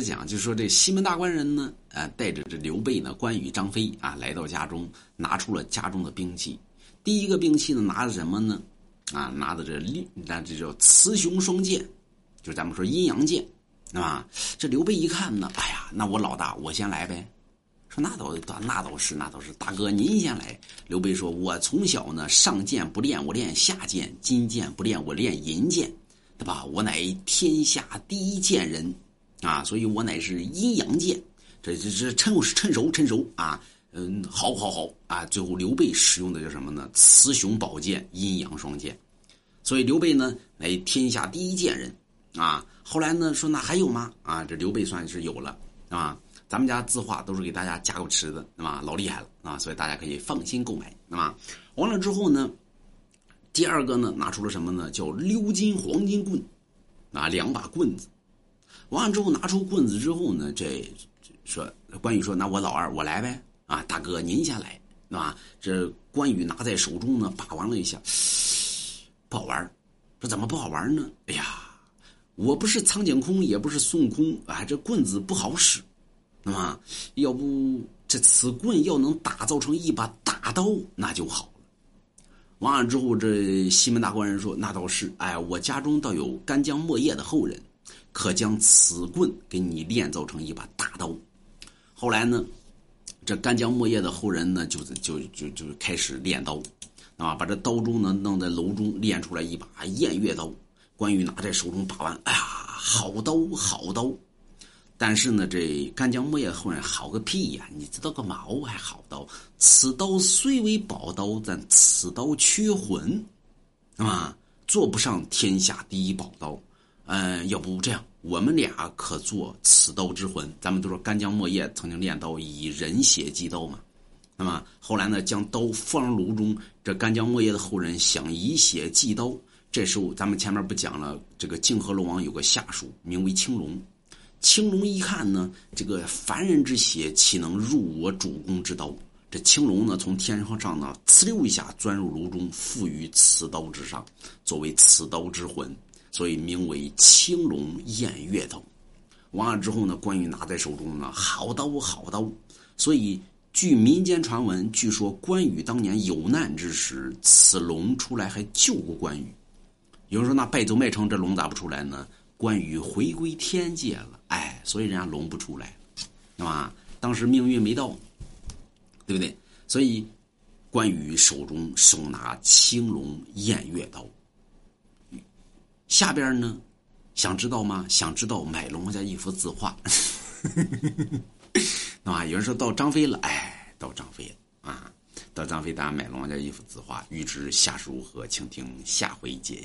讲，就是说这西门大官人呢，呃，带着这刘备呢、关羽、张飞啊，来到家中，拿出了家中的兵器。第一个兵器呢，拿的什么呢？啊，拿的这，那这叫雌雄双剑，就是咱们说阴阳剑，啊。这刘备一看呢，哎呀，那我老大，我先来呗。说那倒那倒是那倒是，大哥您先来。刘备说：“我从小呢，上剑不练，我练下剑；金剑不练，我练银剑，对吧？我乃天下第一剑人。”啊，所以我乃是阴阳剑，这这这趁趁手趁手啊，嗯，好好好啊！最后刘备使用的叫什么呢？雌雄宝剑，阴阳双剑。所以刘备呢，乃天下第一剑人啊。后来呢，说那还有吗？啊，这刘备算是有了啊。咱们家字画都是给大家加过持的，对吧？老厉害了啊！所以大家可以放心购买，对吧？完了之后呢，第二个呢，拿出了什么呢？叫鎏金黄金棍，啊，两把棍子。完了之后，拿出棍子之后呢，这说关羽说：“那我老二我来呗啊，大哥您先来，对吧？”这关羽拿在手中呢，把玩了一下，不好玩说怎么不好玩呢？哎呀，我不是苍井空，也不是孙悟空啊，这棍子不好使，那么要不这此棍要能打造成一把大刀，那就好。完了之后，这西门大官人说：“那倒是，哎，我家中倒有干将莫邪的后人。”可将此棍给你炼造成一把大刀。后来呢，这干将莫邪的后人呢，就就就就开始练刀，啊，把这刀中呢弄在楼中炼出来一把偃月刀。关羽拿在手中把玩，哎呀，好刀好刀！但是呢，这干将莫邪后人好个屁呀！你知道个毛还好刀？此刀虽为宝刀，但此刀缺魂，啊，做不上天下第一宝刀。嗯，要不这样，我们俩可做此刀之魂。咱们都说干将莫邪曾经练刀以人血祭刀嘛，那么后来呢，将刀放入炉中。这干将莫邪的后人想以血祭刀，这时候咱们前面不讲了，这个泾河龙王有个下属名为青龙。青龙一看呢，这个凡人之血岂能入我主公之刀？这青龙呢，从天上呢，呲溜一下钻入炉中，附于此刀之上，作为此刀之魂。所以名为青龙偃月刀，完了之后呢，关羽拿在手中呢，好刀好刀。所以据民间传闻，据说关羽当年有难之时，此龙出来还救过关羽。有人说那败走麦城这龙咋不出来呢？关羽回归天界了，哎，所以人家龙不出来，是吧？当时命运没到，对不对？所以关羽手中手拿青龙偃月刀。下边呢，想知道吗？想知道买龙王家一幅字画，那么有人说到张飞了，哎，到张飞了啊，到张飞，大家买龙王家一幅字画，欲知下书如何，请听下回解。